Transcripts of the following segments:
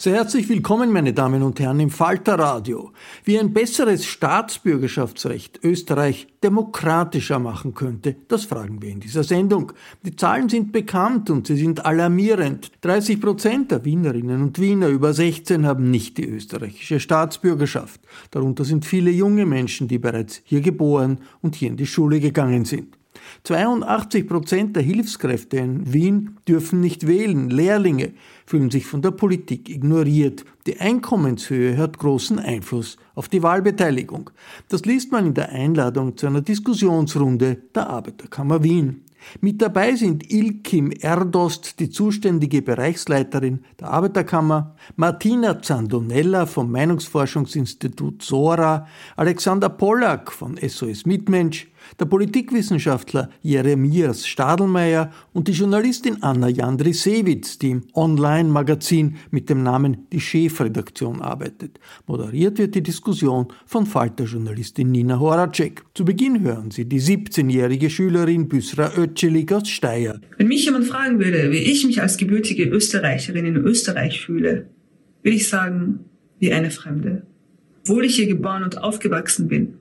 Sehr herzlich willkommen, meine Damen und Herren, im Falterradio. Wie ein besseres Staatsbürgerschaftsrecht Österreich demokratischer machen könnte, das fragen wir in dieser Sendung. Die Zahlen sind bekannt und sie sind alarmierend. 30 Prozent der Wienerinnen und Wiener über 16 haben nicht die österreichische Staatsbürgerschaft. Darunter sind viele junge Menschen, die bereits hier geboren und hier in die Schule gegangen sind. 82 Prozent der Hilfskräfte in Wien dürfen nicht wählen. Lehrlinge fühlen sich von der Politik ignoriert. Die Einkommenshöhe hat großen Einfluss auf die Wahlbeteiligung. Das liest man in der Einladung zu einer Diskussionsrunde der Arbeiterkammer Wien. Mit dabei sind Ilkim Erdost, die zuständige Bereichsleiterin der Arbeiterkammer, Martina Zandonella vom Meinungsforschungsinstitut SORA, Alexander Pollack von SOS Mitmensch, der Politikwissenschaftler Jeremias Stadelmeier und die Journalistin Anna Jandrisewitz, die im Online-Magazin mit dem Namen Die Chefredaktion arbeitet. Moderiert wird die Diskussion von Falter-Journalistin Nina Horacek. Zu Beginn hören Sie die 17-jährige Schülerin Büsra Ötschelig aus Steyr. Wenn mich jemand fragen würde, wie ich mich als gebürtige Österreicherin in Österreich fühle, würde ich sagen, wie eine Fremde. Obwohl ich hier geboren und aufgewachsen bin,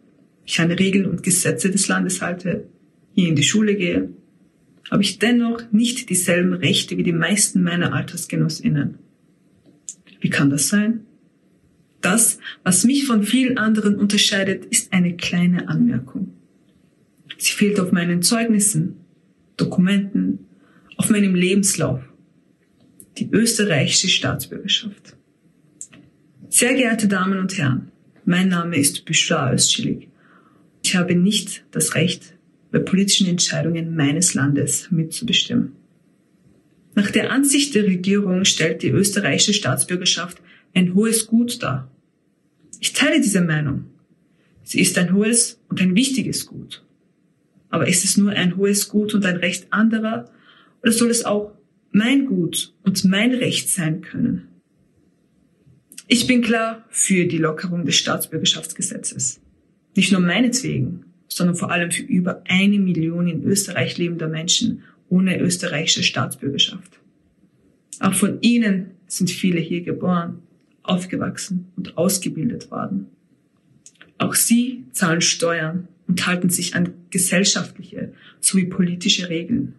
ich an Regeln und Gesetze des Landes halte, hier in die Schule gehe, habe ich dennoch nicht dieselben Rechte wie die meisten meiner Altersgenossinnen. Wie kann das sein? Das, was mich von vielen anderen unterscheidet, ist eine kleine Anmerkung. Sie fehlt auf meinen Zeugnissen, Dokumenten, auf meinem Lebenslauf. Die österreichische Staatsbürgerschaft. Sehr geehrte Damen und Herren, mein Name ist Büşra Özçelik ich habe nicht das Recht, bei politischen Entscheidungen meines Landes mitzubestimmen. Nach der Ansicht der Regierung stellt die österreichische Staatsbürgerschaft ein hohes Gut dar. Ich teile diese Meinung. Sie ist ein hohes und ein wichtiges Gut. Aber ist es nur ein hohes Gut und ein Recht anderer oder soll es auch mein Gut und mein Recht sein können? Ich bin klar für die Lockerung des Staatsbürgerschaftsgesetzes. Nicht nur meinetwegen, sondern vor allem für über eine Million in Österreich lebender Menschen ohne österreichische Staatsbürgerschaft. Auch von ihnen sind viele hier geboren, aufgewachsen und ausgebildet worden. Auch sie zahlen Steuern und halten sich an gesellschaftliche sowie politische Regeln.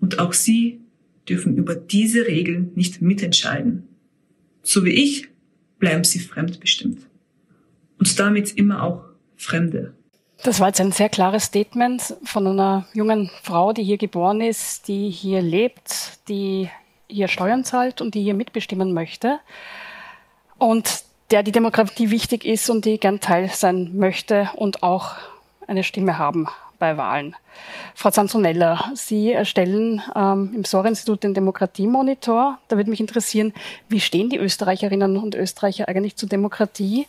Und auch sie dürfen über diese Regeln nicht mitentscheiden. So wie ich bleiben sie fremdbestimmt und damit immer auch Fremde. Das war jetzt ein sehr klares Statement von einer jungen Frau, die hier geboren ist, die hier lebt, die hier Steuern zahlt und die hier mitbestimmen möchte und der die Demokratie wichtig ist und die gern Teil sein möchte und auch eine Stimme haben bei Wahlen. Frau Zanzonella, Sie erstellen ähm, im Sohr-Institut den Demokratiemonitor. Da würde mich interessieren, wie stehen die Österreicherinnen und Österreicher eigentlich zur Demokratie?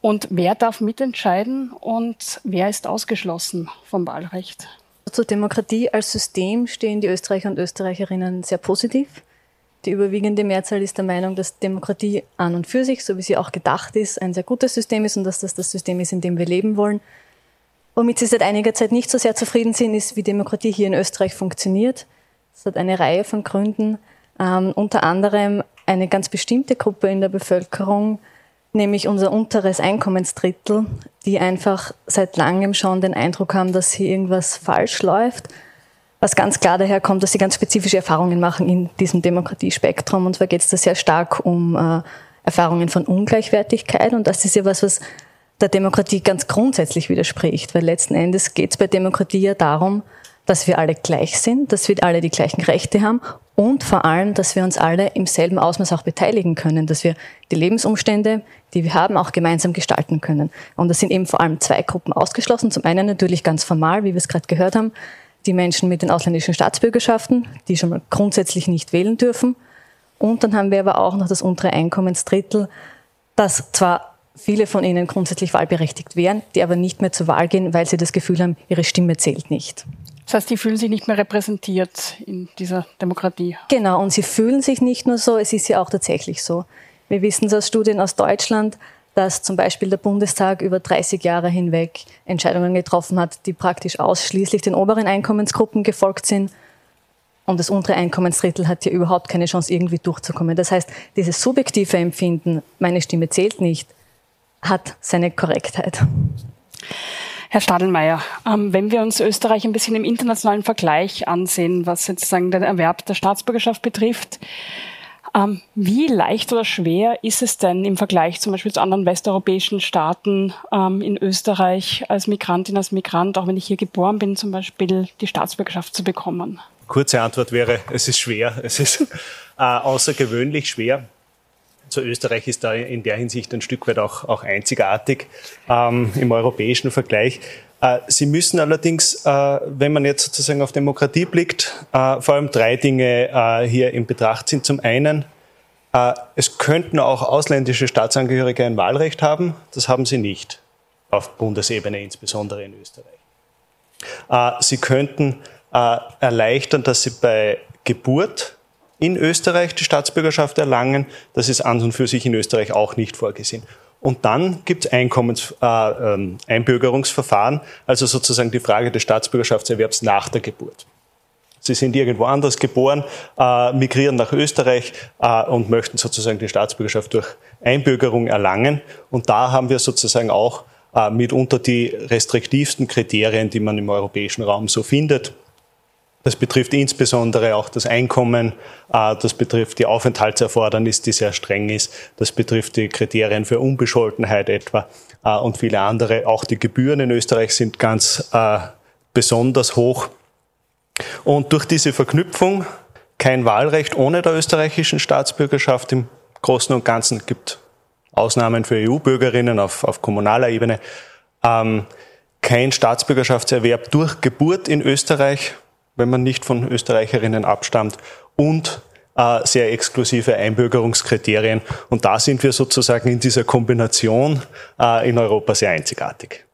Und wer darf mitentscheiden und wer ist ausgeschlossen vom Wahlrecht? Zur Demokratie als System stehen die Österreicher und Österreicherinnen sehr positiv. Die überwiegende Mehrzahl ist der Meinung, dass Demokratie an und für sich, so wie sie auch gedacht ist, ein sehr gutes System ist und dass das das System ist, in dem wir leben wollen. Womit sie seit einiger Zeit nicht so sehr zufrieden sind, ist, wie Demokratie hier in Österreich funktioniert. Es hat eine Reihe von Gründen, ähm, unter anderem eine ganz bestimmte Gruppe in der Bevölkerung, nämlich unser unteres Einkommensdrittel, die einfach seit langem schon den Eindruck haben, dass hier irgendwas falsch läuft. Was ganz klar daher kommt, dass sie ganz spezifische Erfahrungen machen in diesem Demokratiespektrum. Und zwar geht es da sehr stark um äh, Erfahrungen von Ungleichwertigkeit. Und das ist ja was, was der Demokratie ganz grundsätzlich widerspricht. Weil letzten Endes geht es bei Demokratie ja darum, dass wir alle gleich sind, dass wir alle die gleichen Rechte haben und vor allem, dass wir uns alle im selben Ausmaß auch beteiligen können, dass wir die Lebensumstände, die wir haben, auch gemeinsam gestalten können. Und das sind eben vor allem zwei Gruppen ausgeschlossen. Zum einen natürlich ganz formal, wie wir es gerade gehört haben, die Menschen mit den ausländischen Staatsbürgerschaften, die schon mal grundsätzlich nicht wählen dürfen. Und dann haben wir aber auch noch das untere Einkommensdrittel, das zwar viele von ihnen grundsätzlich wahlberechtigt wären, die aber nicht mehr zur Wahl gehen, weil sie das Gefühl haben, ihre Stimme zählt nicht. Das heißt, die fühlen sich nicht mehr repräsentiert in dieser Demokratie. Genau, und sie fühlen sich nicht nur so, es ist ja auch tatsächlich so. Wir wissen es aus Studien aus Deutschland, dass zum Beispiel der Bundestag über 30 Jahre hinweg Entscheidungen getroffen hat, die praktisch ausschließlich den oberen Einkommensgruppen gefolgt sind. Und das untere Einkommensdrittel hat hier überhaupt keine Chance, irgendwie durchzukommen. Das heißt, dieses subjektive Empfinden, meine Stimme zählt nicht, hat seine Korrektheit. Herr Stadelmeier, ähm, wenn wir uns Österreich ein bisschen im internationalen Vergleich ansehen, was sozusagen den Erwerb der Staatsbürgerschaft betrifft, ähm, wie leicht oder schwer ist es denn im Vergleich zum Beispiel zu anderen westeuropäischen Staaten ähm, in Österreich als Migrantin, als Migrant, auch wenn ich hier geboren bin, zum Beispiel die Staatsbürgerschaft zu bekommen? Kurze Antwort wäre, es ist schwer. Es ist äh, außergewöhnlich schwer. Also Österreich ist da in der Hinsicht ein Stück weit auch, auch einzigartig ähm, im europäischen Vergleich. Äh, Sie müssen allerdings, äh, wenn man jetzt sozusagen auf Demokratie blickt, äh, vor allem drei Dinge hier in Betracht ziehen. Zum einen, es könnten auch ausländische Staatsangehörige ein Wahlrecht haben. Das haben sie nicht, auf Bundesebene insbesondere in Österreich. Sie könnten erleichtern, dass sie bei Geburt in Österreich die Staatsbürgerschaft erlangen. Das ist an und für sich in Österreich auch nicht vorgesehen. Und dann gibt es Einkommens, äh, ähm, Einbürgerungsverfahren, also sozusagen die Frage des Staatsbürgerschaftserwerbs nach der Geburt. Sie sind irgendwo anders geboren, äh, migrieren nach Österreich äh, und möchten sozusagen die Staatsbürgerschaft durch Einbürgerung erlangen. Und da haben wir sozusagen auch äh, mitunter die restriktivsten Kriterien, die man im europäischen Raum so findet. Das betrifft insbesondere auch das Einkommen, äh, das betrifft die Aufenthaltserfordernis, die sehr streng ist, das betrifft die Kriterien für Unbescholtenheit etwa äh, und viele andere. Auch die Gebühren in Österreich sind ganz äh, besonders hoch. Und durch diese Verknüpfung kein Wahlrecht ohne der österreichischen Staatsbürgerschaft im Großen und Ganzen gibt Ausnahmen für EU-Bürgerinnen auf, auf kommunaler Ebene. Ähm, kein Staatsbürgerschaftserwerb durch Geburt in Österreich, wenn man nicht von Österreicherinnen abstammt und äh, sehr exklusive Einbürgerungskriterien. Und da sind wir sozusagen in dieser Kombination äh, in Europa sehr einzigartig.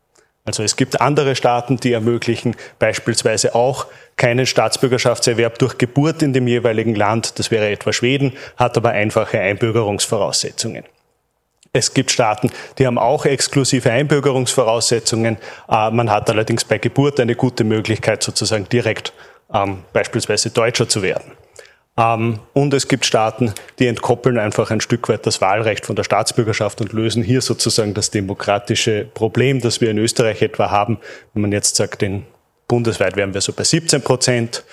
Also es gibt andere Staaten, die ermöglichen beispielsweise auch keinen Staatsbürgerschaftserwerb durch Geburt in dem jeweiligen Land. Das wäre etwa Schweden, hat aber einfache Einbürgerungsvoraussetzungen. Es gibt Staaten, die haben auch exklusive Einbürgerungsvoraussetzungen. Äh, man hat allerdings bei Geburt eine gute Möglichkeit, sozusagen direkt ähm, beispielsweise Deutscher zu werden. Ähm, und es gibt Staaten, die entkoppeln einfach ein Stück weit das Wahlrecht von der Staatsbürgerschaft und lösen hier sozusagen das demokratische Problem, das wir in Österreich etwa haben. Wenn man jetzt sagt, in bundesweit wären wir so bei 17 Prozent,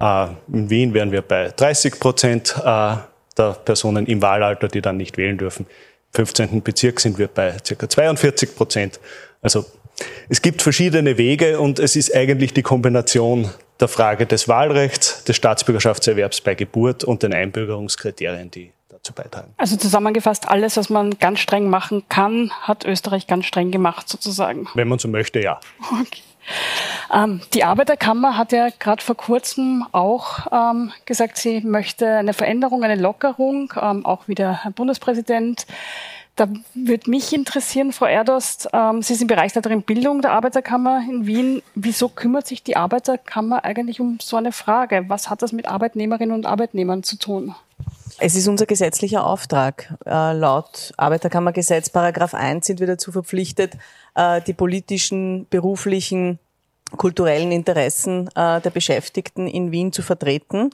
äh, in Wien wären wir bei 30 Prozent äh, der Personen im Wahlalter, die dann nicht wählen dürfen. Im 15. Bezirk sind wir bei ca. 42 Prozent. Also es gibt verschiedene Wege und es ist eigentlich die Kombination der Frage des Wahlrechts, des Staatsbürgerschaftserwerbs bei Geburt und den Einbürgerungskriterien, die dazu beitragen. Also zusammengefasst, alles, was man ganz streng machen kann, hat Österreich ganz streng gemacht, sozusagen. Wenn man so möchte, ja. Okay. Ähm, die Arbeiterkammer hat ja gerade vor kurzem auch ähm, gesagt, sie möchte eine Veränderung, eine Lockerung, ähm, auch wieder Herr Bundespräsident. Da würde mich interessieren, Frau Erdost, ähm, Sie sind Bereichsleiterin Bildung der Arbeiterkammer in Wien. Wieso kümmert sich die Arbeiterkammer eigentlich um so eine Frage? Was hat das mit Arbeitnehmerinnen und Arbeitnehmern zu tun? Es ist unser gesetzlicher Auftrag. Äh, laut Arbeiterkammergesetz Paragraph 1 sind wir dazu verpflichtet, äh, die politischen, beruflichen, kulturellen Interessen äh, der Beschäftigten in Wien zu vertreten.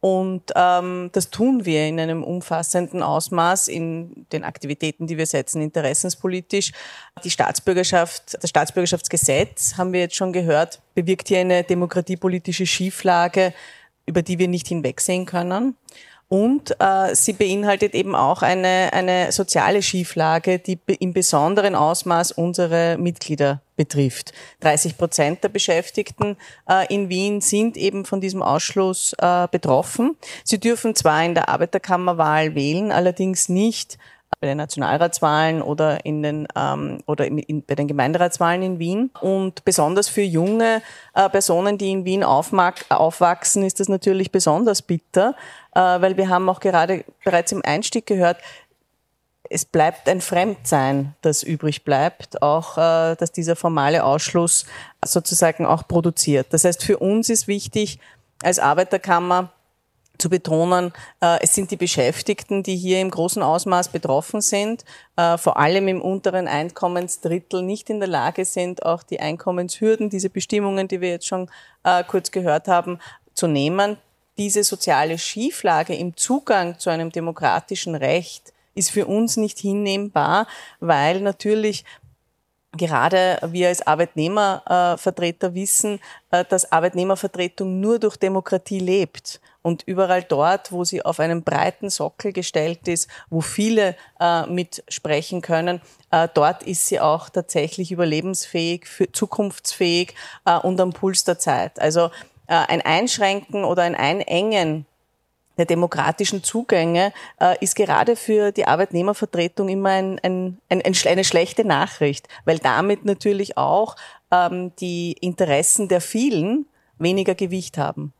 Und ähm, das tun wir in einem umfassenden Ausmaß in den Aktivitäten, die wir setzen, interessenspolitisch. Die Staatsbürgerschaft, das Staatsbürgerschaftsgesetz, haben wir jetzt schon gehört, bewirkt hier eine demokratiepolitische Schieflage, über die wir nicht hinwegsehen können. Und äh, sie beinhaltet eben auch eine, eine soziale Schieflage, die im besonderen Ausmaß unsere Mitglieder betrifft. 30 Prozent der Beschäftigten äh, in Wien sind eben von diesem Ausschluss äh, betroffen. Sie dürfen zwar in der Arbeiterkammerwahl wählen, allerdings nicht bei den Nationalratswahlen oder in den ähm, oder in, in, bei den Gemeinderatswahlen in Wien. Und besonders für junge äh, Personen, die in Wien aufwachsen, ist das natürlich besonders bitter, äh, weil wir haben auch gerade bereits im Einstieg gehört, es bleibt ein Fremdsein, das übrig bleibt, auch äh, dass dieser formale Ausschluss sozusagen auch produziert. Das heißt, für uns ist wichtig als Arbeiterkammer zu betonen, äh, es sind die Beschäftigten, die hier im großen Ausmaß betroffen sind, äh, vor allem im unteren Einkommensdrittel nicht in der Lage sind, auch die Einkommenshürden, diese Bestimmungen, die wir jetzt schon äh, kurz gehört haben, zu nehmen. Diese soziale Schieflage im Zugang zu einem demokratischen Recht ist für uns nicht hinnehmbar, weil natürlich gerade wir als Arbeitnehmervertreter wissen, dass Arbeitnehmervertretung nur durch Demokratie lebt. Und überall dort, wo sie auf einem breiten Sockel gestellt ist, wo viele äh, mitsprechen können, äh, dort ist sie auch tatsächlich überlebensfähig, zukunftsfähig äh, und am Puls der Zeit. Also äh, ein Einschränken oder ein Einengen der demokratischen Zugänge äh, ist gerade für die Arbeitnehmervertretung immer ein, ein, ein, eine schlechte Nachricht, weil damit natürlich auch ähm, die Interessen der vielen weniger Gewicht haben.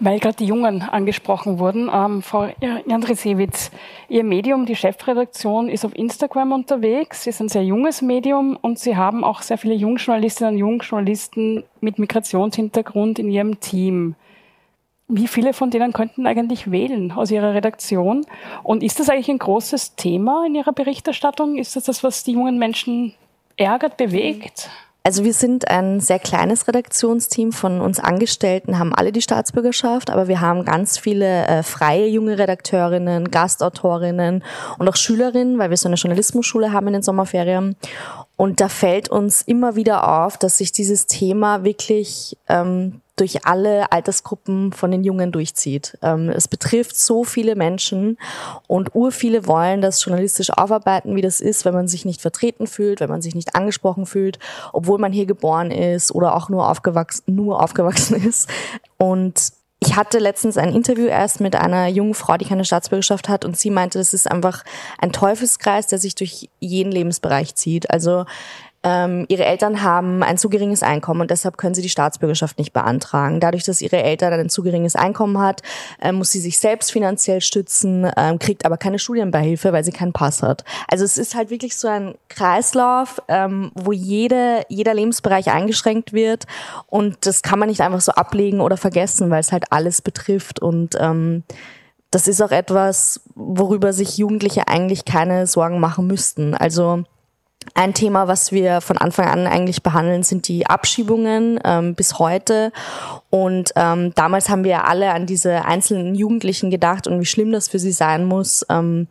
Weil gerade die Jungen angesprochen wurden, ähm, Frau Jandrisewitz, Ihr Medium, die Chefredaktion, ist auf Instagram unterwegs. Sie ist ein sehr junges Medium und Sie haben auch sehr viele Jungjournalistinnen und Jungjournalisten mit Migrationshintergrund in Ihrem Team. Wie viele von denen könnten eigentlich wählen aus Ihrer Redaktion? Und ist das eigentlich ein großes Thema in Ihrer Berichterstattung? Ist das das, was die jungen Menschen ärgert, bewegt? Also wir sind ein sehr kleines Redaktionsteam von uns Angestellten, haben alle die Staatsbürgerschaft, aber wir haben ganz viele äh, freie junge Redakteurinnen, Gastautorinnen und auch Schülerinnen, weil wir so eine Journalismusschule haben in den Sommerferien. Und da fällt uns immer wieder auf, dass sich dieses Thema wirklich ähm, durch alle Altersgruppen von den Jungen durchzieht. Ähm, es betrifft so viele Menschen und ur viele wollen das journalistisch aufarbeiten, wie das ist, wenn man sich nicht vertreten fühlt, wenn man sich nicht angesprochen fühlt, obwohl man hier geboren ist oder auch nur aufgewachsen, nur aufgewachsen ist. Und ich hatte letztens ein Interview erst mit einer jungen Frau, die keine Staatsbürgerschaft hat, und sie meinte, es ist einfach ein Teufelskreis, der sich durch jeden Lebensbereich zieht. Also ähm, ihre Eltern haben ein zu geringes Einkommen und deshalb können sie die Staatsbürgerschaft nicht beantragen. Dadurch, dass ihre Eltern ein zu geringes Einkommen hat, äh, muss sie sich selbst finanziell stützen, äh, kriegt aber keine Studienbeihilfe, weil sie keinen Pass hat. Also es ist halt wirklich so ein Kreislauf, ähm, wo jede, jeder Lebensbereich eingeschränkt wird und das kann man nicht einfach so ablegen oder vergessen, weil es halt alles betrifft und ähm, das ist auch etwas, worüber sich Jugendliche eigentlich keine Sorgen machen müssten. Also ein Thema, was wir von Anfang an eigentlich behandeln, sind die Abschiebungen ähm, bis heute. Und ähm, damals haben wir alle an diese einzelnen Jugendlichen gedacht und wie schlimm das für sie sein muss, ähm,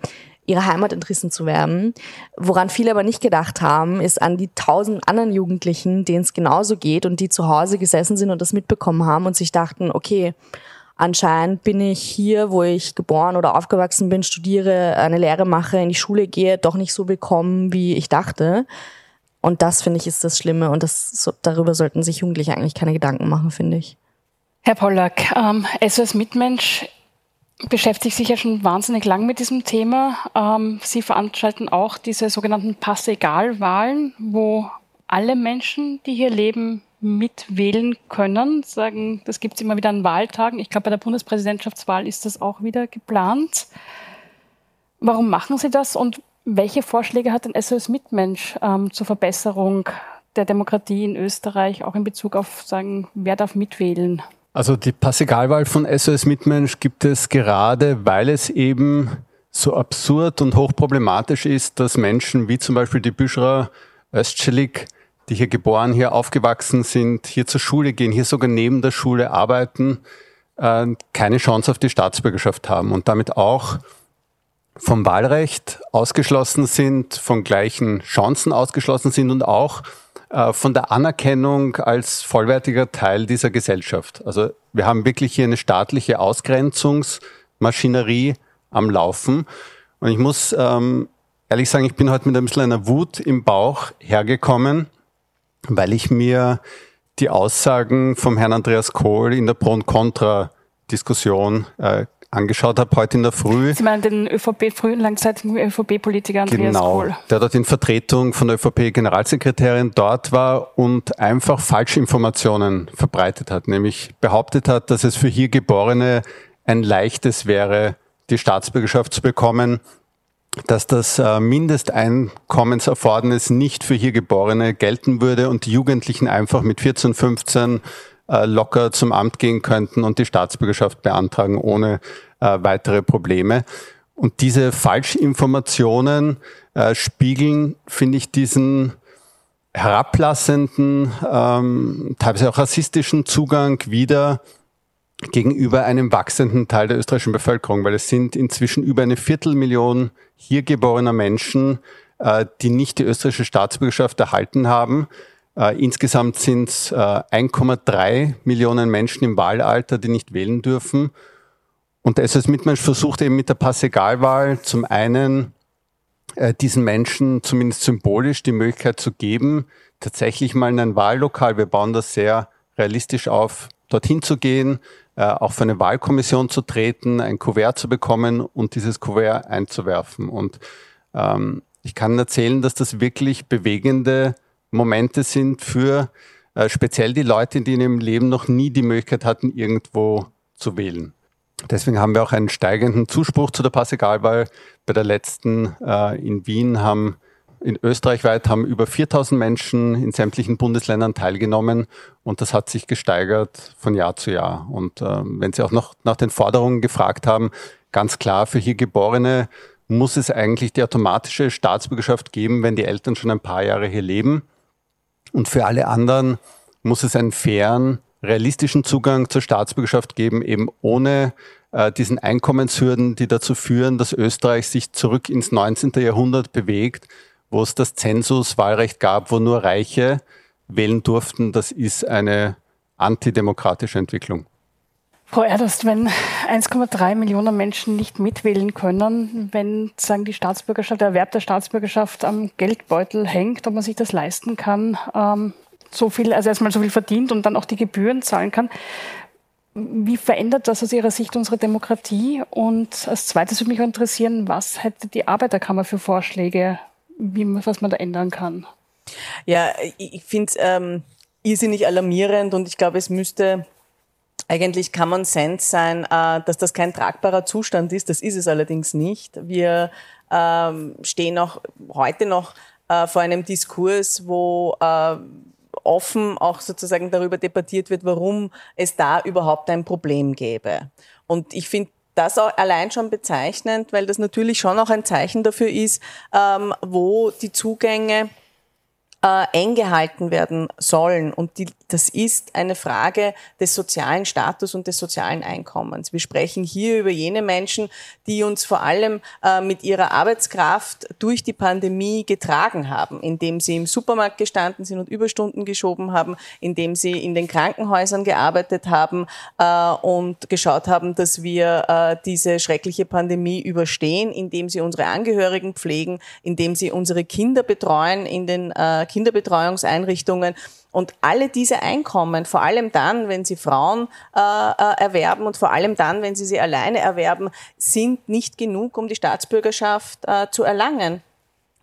ihre Heimat entrissen zu werden. Woran viele aber nicht gedacht haben, ist an die tausend anderen Jugendlichen, denen es genauso geht und die zu Hause gesessen sind und das mitbekommen haben und sich dachten, okay, anscheinend bin ich hier, wo ich geboren oder aufgewachsen bin, studiere, eine Lehre mache, in die Schule gehe, doch nicht so willkommen, wie ich dachte. Und das finde ich ist das Schlimme und das so, darüber sollten sich Jugendliche eigentlich keine Gedanken machen, finde ich. Herr Pollack, ähm, SOS Mitmensch beschäftigt sich ja schon wahnsinnig lang mit diesem Thema. Ähm, Sie veranstalten auch diese sogenannten Pass-Egal-Wahlen, wo alle Menschen, die hier leben, mitwählen können. Sagen, das gibt es immer wieder an Wahltagen. Ich glaube, bei der Bundespräsidentschaftswahl ist das auch wieder geplant. Warum machen Sie das und welche Vorschläge hat denn SOS Mitmensch ähm, zur Verbesserung der Demokratie in Österreich, auch in Bezug auf, sagen, wer darf mitwählen? Also die Passegalwahl von SOS Mitmensch gibt es gerade, weil es eben so absurd und hochproblematisch ist, dass Menschen wie zum Beispiel die Büschra Östschelik, die hier geboren, hier aufgewachsen sind, hier zur Schule gehen, hier sogar neben der Schule arbeiten, äh, keine Chance auf die Staatsbürgerschaft haben und damit auch vom Wahlrecht ausgeschlossen sind, von gleichen Chancen ausgeschlossen sind und auch äh, von der Anerkennung als vollwertiger Teil dieser Gesellschaft. Also wir haben wirklich hier eine staatliche Ausgrenzungsmaschinerie am Laufen. Und ich muss ähm, ehrlich sagen, ich bin heute mit ein bisschen einer Wut im Bauch hergekommen, weil ich mir die Aussagen vom Herrn Andreas Kohl in der Pro- und Contra-Diskussion äh, angeschaut habe heute in der Früh. Sie meinen den ÖVP, frühen langzeitigen ÖVP-Politiker Andreas genau, Kohl. der dort in Vertretung von der ÖVP-Generalsekretärin dort war und einfach Falschinformationen verbreitet hat, nämlich behauptet hat, dass es für hier Geborene ein leichtes wäre, die Staatsbürgerschaft zu bekommen, dass das äh, Mindesteinkommenserfordernis nicht für hier Geborene gelten würde und die Jugendlichen einfach mit 14, 15 äh, locker zum Amt gehen könnten und die Staatsbürgerschaft beantragen ohne äh, weitere Probleme. Und diese Falschinformationen spiegeln, finde ich, diesen herablassenden, ähm, teilweise auch rassistischen Zugang wieder gegenüber einem wachsenden Teil der österreichischen Bevölkerung, weil es sind inzwischen über eine Viertelmillion hier geborener Menschen, äh, die nicht die österreichische Staatsbürgerschaft erhalten haben. Äh, insgesamt sind es äh, 1,3 Millionen Menschen im Wahlalter, die nicht wählen dürfen. Und der SS Mitmensch versucht eben mit der Passegalwahl zum einen äh, diesen Menschen zumindest symbolisch die Möglichkeit zu geben, tatsächlich mal in ein Wahllokal, wir bauen das sehr realistisch auf, dorthin zu gehen, auch für eine Wahlkommission zu treten, ein Kuvert zu bekommen und dieses Kuvert einzuwerfen. Und ähm, ich kann erzählen, dass das wirklich bewegende Momente sind für äh, speziell die Leute, die in ihrem Leben noch nie die Möglichkeit hatten, irgendwo zu wählen. Deswegen haben wir auch einen steigenden Zuspruch zu der Passegalwahl. Bei der letzten äh, in Wien haben in Österreich weit haben über 4000 Menschen in sämtlichen Bundesländern teilgenommen und das hat sich gesteigert von Jahr zu Jahr. Und äh, wenn Sie auch noch nach den Forderungen gefragt haben, ganz klar, für hier Geborene muss es eigentlich die automatische Staatsbürgerschaft geben, wenn die Eltern schon ein paar Jahre hier leben. Und für alle anderen muss es einen fairen, realistischen Zugang zur Staatsbürgerschaft geben, eben ohne äh, diesen Einkommenshürden, die dazu führen, dass Österreich sich zurück ins 19. Jahrhundert bewegt, wo es das Zensuswahlrecht gab, wo nur Reiche wählen durften. Das ist eine antidemokratische Entwicklung. Frau Erdast, wenn 1,3 Millionen Menschen nicht mitwählen können, wenn sagen die Staatsbürgerschaft, der Erwerb der Staatsbürgerschaft am Geldbeutel hängt, ob man sich das leisten kann, ähm, so viel, also erstmal so viel verdient und dann auch die Gebühren zahlen kann. Wie verändert das aus Ihrer Sicht unsere Demokratie? Und als zweites würde mich interessieren, was hätte die Arbeiterkammer für Vorschläge, wie, was man da ändern kann? Ja, ich finde es ähm, irrsinnig alarmierend und ich glaube, es müsste eigentlich Common Sense sein, äh, dass das kein tragbarer Zustand ist. Das ist es allerdings nicht. Wir ähm, stehen auch heute noch äh, vor einem Diskurs, wo äh, offen auch sozusagen darüber debattiert wird, warum es da überhaupt ein Problem gäbe. Und ich finde das allein schon bezeichnend, weil das natürlich schon auch ein Zeichen dafür ist, ähm, wo die Zugänge äh, eng gehalten werden sollen. Und die, das ist eine Frage des sozialen Status und des sozialen Einkommens. Wir sprechen hier über jene Menschen, die uns vor allem äh, mit ihrer Arbeitskraft durch die Pandemie getragen haben, indem sie im Supermarkt gestanden sind und Überstunden geschoben haben, indem sie in den Krankenhäusern gearbeitet haben äh, und geschaut haben, dass wir äh, diese schreckliche Pandemie überstehen, indem sie unsere Angehörigen pflegen, indem sie unsere Kinder betreuen in den äh, Kinderbetreuungseinrichtungen. Und alle diese Einkommen, vor allem dann, wenn sie Frauen äh, äh, erwerben und vor allem dann, wenn sie sie alleine erwerben, sind nicht genug, um die Staatsbürgerschaft äh, zu erlangen.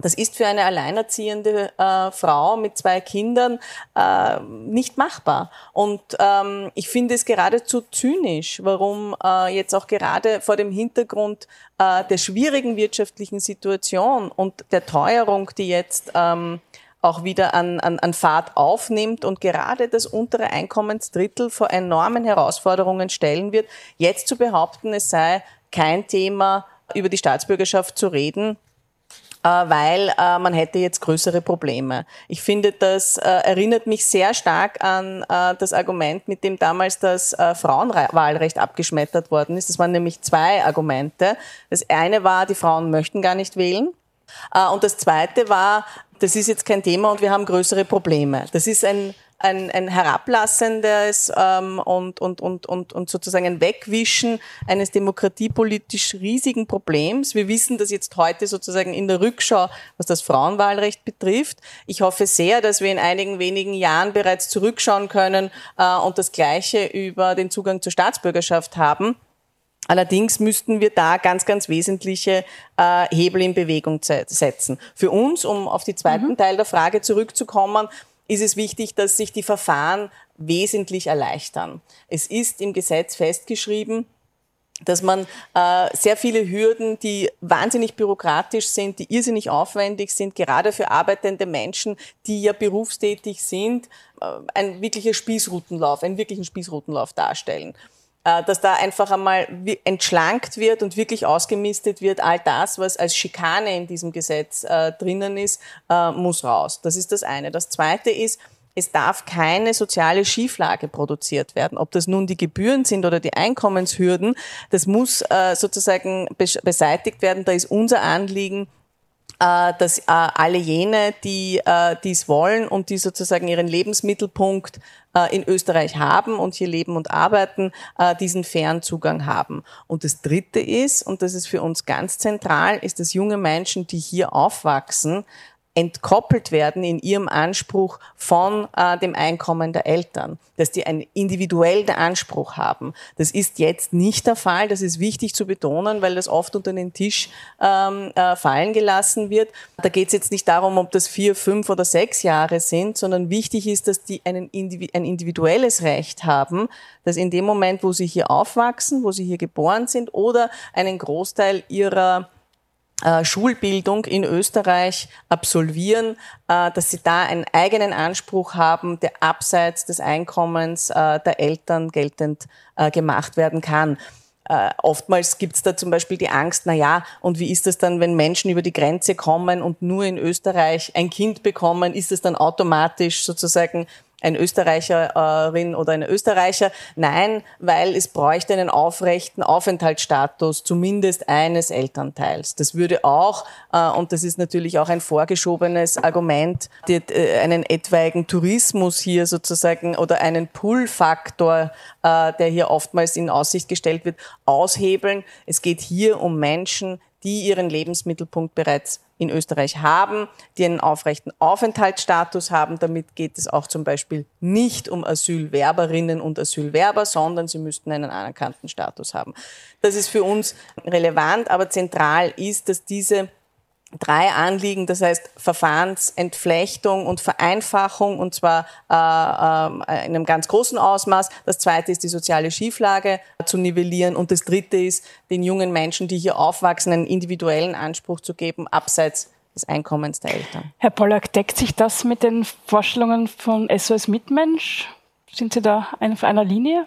Das ist für eine alleinerziehende äh, Frau mit zwei Kindern äh, nicht machbar. Und ähm, ich finde es geradezu zynisch, warum äh, jetzt auch gerade vor dem Hintergrund äh, der schwierigen wirtschaftlichen Situation und der Teuerung, die jetzt ähm, auch wieder an, an, an Fahrt aufnimmt und gerade das untere Einkommensdrittel vor enormen Herausforderungen stellen wird, jetzt zu behaupten, es sei kein Thema, über die Staatsbürgerschaft zu reden, äh, weil äh, man hätte jetzt größere Probleme. Ich finde, das äh, erinnert mich sehr stark an das Argument, mit dem damals das Frauenwahlrecht abgeschmettert worden ist. Das waren nämlich zwei Argumente. Das eine war, die Frauen möchten gar nicht wählen. Und das zweite war, das ist jetzt kein Thema und wir haben größere Probleme. Das ist ein ein, ein herablassendes ähm, und, und, und, und, und sozusagen ein Wegwischen eines demokratiepolitisch riesigen Problems. Wir wissen das jetzt heute sozusagen in der Rückschau, was das Frauenwahlrecht betrifft. Ich hoffe sehr, dass wir in einigen wenigen Jahren bereits zurückschauen können äh, und das Gleiche über den Zugang zur Staatsbürgerschaft haben. Allerdings müssten wir da ganz, ganz wesentliche äh, Hebel in Bewegung setzen. Für uns, um auf den zweiten mhm. Teil der Frage zurückzukommen, ist es wichtig, dass sich die Verfahren wesentlich erleichtern. Es ist im Gesetz festgeschrieben, dass man äh, sehr viele Hürden, die wahnsinnig bürokratisch sind, die irrsinnig aufwendig sind, gerade für arbeitende Menschen, die ja berufstätig sind, äh, ein wirklicher Spießrutenlauf, einen wirklichen Spießrutenlauf darstellen. Äh, dass da einfach einmal entschlankt wird und wirklich ausgemistet wird, all das, was als Schikane in diesem Gesetz äh, drinnen ist, äh, muss raus. Das ist das eine. Das zweite ist, es darf keine soziale Schieflage produziert werden. Ob das nun die Gebühren sind oder die Einkommenshürden, das muss äh, sozusagen beseitigt werden. Da ist unser Anliegen, dass äh, alle jene, die äh, dies wollen und die sozusagen ihren Lebensmittelpunkt in Österreich haben und hier leben und arbeiten, diesen fairen Zugang haben. Und das Dritte ist, und das ist für uns ganz zentral, ist, dass junge Menschen, die hier aufwachsen, entkoppelt werden in ihrem Anspruch von äh, dem Einkommen der Eltern, dass die einen individuellen Anspruch haben. Das ist jetzt nicht der Fall. Das ist wichtig zu betonen, weil das oft unter den Tisch ähm, äh, fallen gelassen wird. Da geht es jetzt nicht darum, ob das vier, fünf oder sechs Jahre sind, sondern wichtig ist, dass die einen Individu ein individuelles Recht haben, dass in dem Moment, wo sie hier aufwachsen, wo sie hier geboren sind oder einen Großteil ihrer Schulbildung in Österreich absolvieren, äh, dass sie da einen eigenen Anspruch haben, der abseits des Einkommens äh, der Eltern geltend gemacht werden kann. oftmals gibt es da zum Beispiel die Angst, na ja, und wie ist das dann, wenn Menschen über die Grenze kommen und nur in Österreich ein Kind bekommen, ist es dann automatisch sozusagen ein Österreicherin oder eine Österreicher. Nein, weil es bräuchte einen aufrechten Aufenthaltsstatus, zumindest eines Elternteils. Das würde auch, äh, und das ist natürlich auch ein vorgeschobenes Argument, äh, einen etwaigen Tourismus hier sozusagen oder einen Pull-Faktor, äh, der hier oftmals in Aussicht gestellt wird, aushebeln. Es geht hier um Menschen, die ihren Lebensmittelpunkt bereits in Österreich haben, die einen aufrechten Aufenthaltsstatus haben. Damit geht es auch zum Beispiel nicht um Asylwerberinnen und Asylwerber, sondern sie müssten einen anerkannten Status haben. Das ist für uns relevant, aber zentral ist, dass diese drei Anliegen, das heißt Verfahrensentflechtung und Vereinfachung, und zwar äh, äh, in einem ganz großen Ausmaß. Das zweite ist die soziale Schieflage zu nivellieren und das dritte ist, den jungen Menschen, die hier aufwachsen, einen individuellen Anspruch zu geben, abseits des Einkommens der Eltern. Herr Pollack, deckt sich das mit den Vorstellungen von SOS Mitmensch? Sind Sie da auf einer Linie?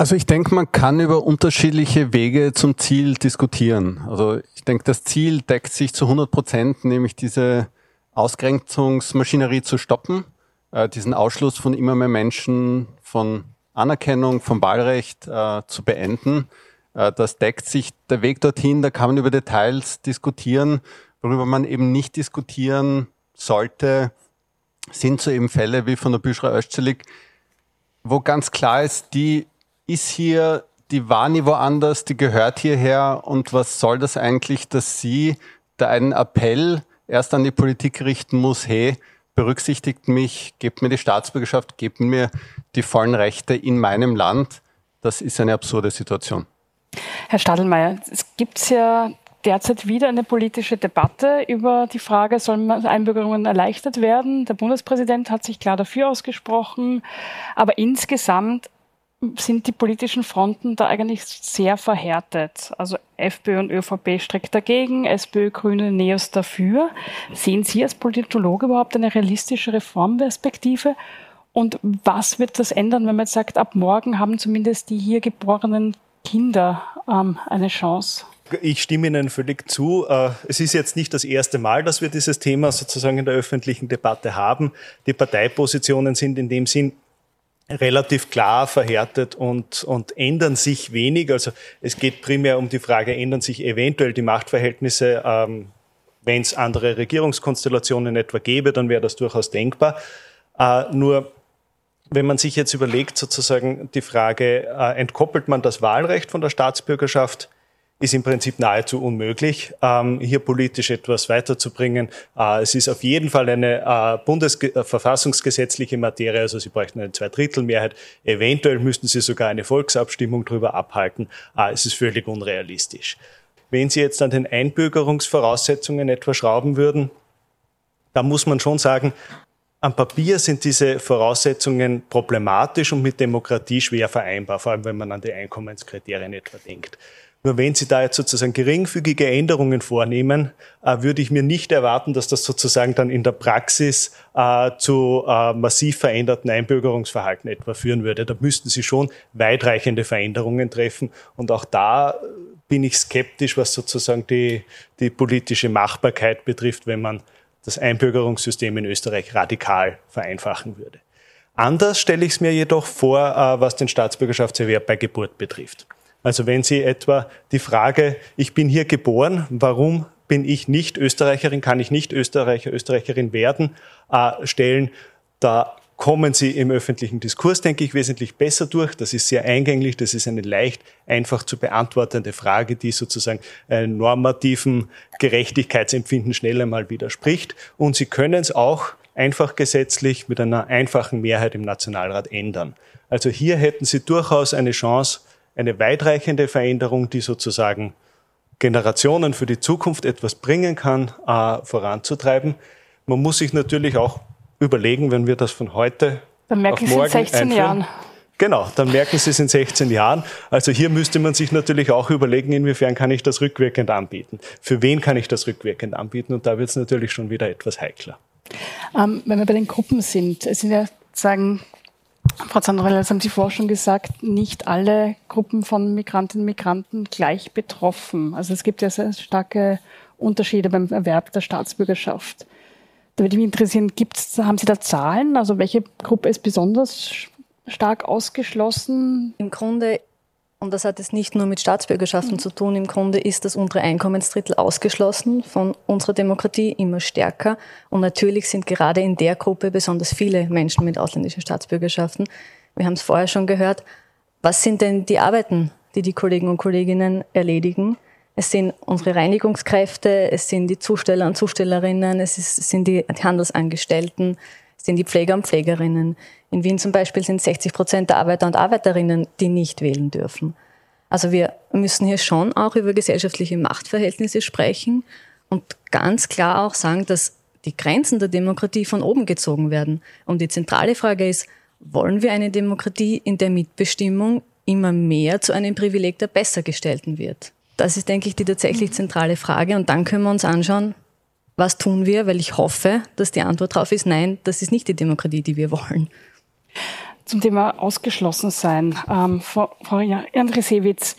Also ich denke, man kann über unterschiedliche Wege zum Ziel diskutieren. Also ich denke, das Ziel deckt sich zu 100 Prozent, nämlich diese Ausgrenzungsmaschinerie zu stoppen, äh, diesen Ausschluss von immer mehr Menschen von Anerkennung, vom Wahlrecht äh, zu beenden. Äh, das deckt sich der Weg dorthin, da kann man über Details diskutieren. Worüber man eben nicht diskutieren sollte, sind so eben Fälle wie von der Büschra Östzelik, wo ganz klar ist, die ist hier, die war nie woanders, die gehört hierher und was soll das eigentlich, dass sie da einen Appell erst an die Politik richten muss, hey, berücksichtigt mich, gebt mir die Staatsbürgerschaft, gebt mir die vollen Rechte in meinem Land. Das ist eine absurde Situation. Herr Stadelmeier, es gibt ja derzeit wieder eine politische Debatte über die Frage, sollen Einbürgerungen erleichtert werden? Der Bundespräsident hat sich klar dafür ausgesprochen, aber insgesamt sind die politischen Fronten da eigentlich sehr verhärtet. Also FPÖ und ÖVP strikt dagegen, SPÖ, Grüne, Neos dafür. Sehen Sie als Politologe überhaupt eine realistische Reformperspektive? Und was wird das ändern, wenn man jetzt sagt, ab morgen haben zumindest die hier geborenen Kinder ähm, eine Chance? Ich stimme Ihnen völlig zu. Äh, es ist jetzt nicht das erste Mal, dass wir dieses Thema sozusagen in der öffentlichen Debatte haben. Die Parteipositionen sind in dem Sinn relativ klar verhärtet und, und ändern sich wenig. Also es geht primär um die Frage, ändern sich eventuell die Machtverhältnisse, ähm, wenn es andere Regierungskonstellationen etwa gäbe, dann wäre das durchaus denkbar. Äh, nur wenn man sich jetzt überlegt, sozusagen die Frage, äh, entkoppelt man das Wahlrecht von der Staatsbürgerschaft, ist im Prinzip nahezu unmöglich, ähm, hier politisch etwas weiterzubringen. Äh, es ist auf jeden Fall eine äh, bundesverfassungsgesetzliche Materie, also Sie bräuchten eine Zweidrittelmehrheit. Eventuell müssten Sie sogar eine Volksabstimmung darüber abhalten. Äh, es ist völlig unrealistisch. Wenn Sie jetzt an den Einbürgerungsvoraussetzungen etwa schrauben würden, da muss man schon sagen, am Papier sind diese Voraussetzungen problematisch und mit Demokratie schwer vereinbar, vor allem wenn man an die Einkommenskriterien etwa denkt. Nur wenn Sie da jetzt sozusagen geringfügige Änderungen vornehmen, äh, würde ich mir nicht erwarten, dass das sozusagen dann in der Praxis äh, zu äh, massiv veränderten Einbürgerungsverhalten etwa führen würde. Da müssten Sie schon weitreichende Veränderungen treffen. Und auch da bin ich skeptisch, was sozusagen die, die politische Machbarkeit betrifft, wenn man das Einbürgerungssystem in Österreich radikal vereinfachen würde. Anders stelle ich es mir jedoch vor, was den Staatsbürgerschaftserwerb bei Geburt betrifft. Also wenn Sie etwa die Frage, ich bin hier geboren, warum bin ich nicht Österreicherin, kann ich nicht Österreicher, Österreicherin werden, äh, stellen, da kommen Sie im öffentlichen Diskurs, denke ich, wesentlich besser durch. Das ist sehr eingänglich, das ist eine leicht, einfach zu beantwortende Frage, die sozusagen normativen Gerechtigkeitsempfinden schnell einmal widerspricht. Und Sie können es auch einfach gesetzlich mit einer einfachen Mehrheit im Nationalrat ändern. Also hier hätten Sie durchaus eine Chance, eine weitreichende Veränderung, die sozusagen Generationen für die Zukunft etwas bringen kann, äh, voranzutreiben. Man muss sich natürlich auch überlegen, wenn wir das von heute dann merken auf morgen Sie in 16 einführen. Jahren. Genau, dann merken Sie es in 16 Jahren. Also hier müsste man sich natürlich auch überlegen, inwiefern kann ich das rückwirkend anbieten. Für wen kann ich das rückwirkend anbieten? Und da wird es natürlich schon wieder etwas heikler. Ähm, wenn wir bei den Gruppen sind, es sind ja sagen Frau Zandrell, das haben Sie vorher schon gesagt, nicht alle Gruppen von Migrantinnen und Migranten gleich betroffen. Also es gibt ja sehr starke Unterschiede beim Erwerb der Staatsbürgerschaft. Da würde mich interessieren, gibt's, haben Sie da Zahlen? Also welche Gruppe ist besonders stark ausgeschlossen? Im Grunde und das hat es nicht nur mit Staatsbürgerschaften mhm. zu tun. Im Grunde ist das untere Einkommensdrittel ausgeschlossen von unserer Demokratie immer stärker. Und natürlich sind gerade in der Gruppe besonders viele Menschen mit ausländischen Staatsbürgerschaften. Wir haben es vorher schon gehört. Was sind denn die Arbeiten, die die Kollegen und Kolleginnen erledigen? Es sind unsere Reinigungskräfte, es sind die Zusteller und Zustellerinnen, es, ist, es sind die Handelsangestellten, es sind die Pfleger und Pflegerinnen. In Wien zum Beispiel sind 60 Prozent der Arbeiter und Arbeiterinnen, die nicht wählen dürfen. Also wir müssen hier schon auch über gesellschaftliche Machtverhältnisse sprechen und ganz klar auch sagen, dass die Grenzen der Demokratie von oben gezogen werden. Und die zentrale Frage ist, wollen wir eine Demokratie, in der Mitbestimmung immer mehr zu einem Privileg der Bessergestellten wird? Das ist, denke ich, die tatsächlich zentrale Frage. Und dann können wir uns anschauen, was tun wir, weil ich hoffe, dass die Antwort darauf ist, nein, das ist nicht die Demokratie, die wir wollen. Zum Thema Ausgeschlossensein. Ähm, Frau, Frau Andresewitz,